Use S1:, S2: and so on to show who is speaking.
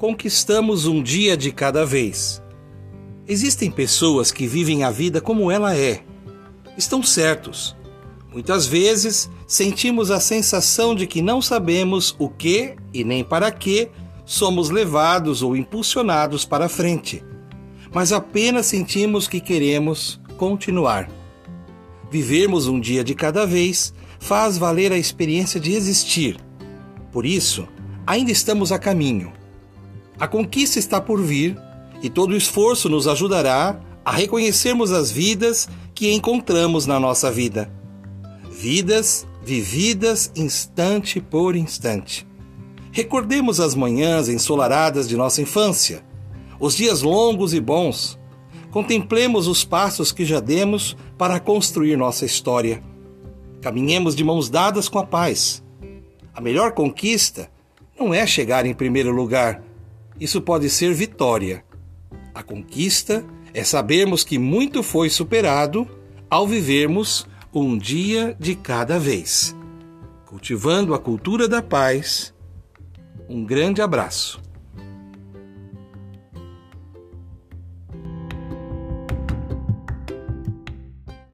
S1: conquistamos um dia de cada vez. Existem pessoas que vivem a vida como ela é. Estão certos. Muitas vezes sentimos a sensação de que não sabemos o que e nem para que somos levados ou impulsionados para frente, mas apenas sentimos que queremos continuar. Vivermos um dia de cada vez faz valer a experiência de existir. Por isso, ainda estamos a caminho. A conquista está por vir e todo esforço nos ajudará a reconhecermos as vidas que encontramos na nossa vida. Vidas vividas instante por instante. Recordemos as manhãs ensolaradas de nossa infância, os dias longos e bons. Contemplemos os passos que já demos para construir nossa história. Caminhemos de mãos dadas com a paz. A melhor conquista não é chegar em primeiro lugar, isso pode ser vitória. A conquista é sabermos que muito foi superado ao vivermos um dia de cada vez. Cultivando a cultura da paz. Um grande abraço.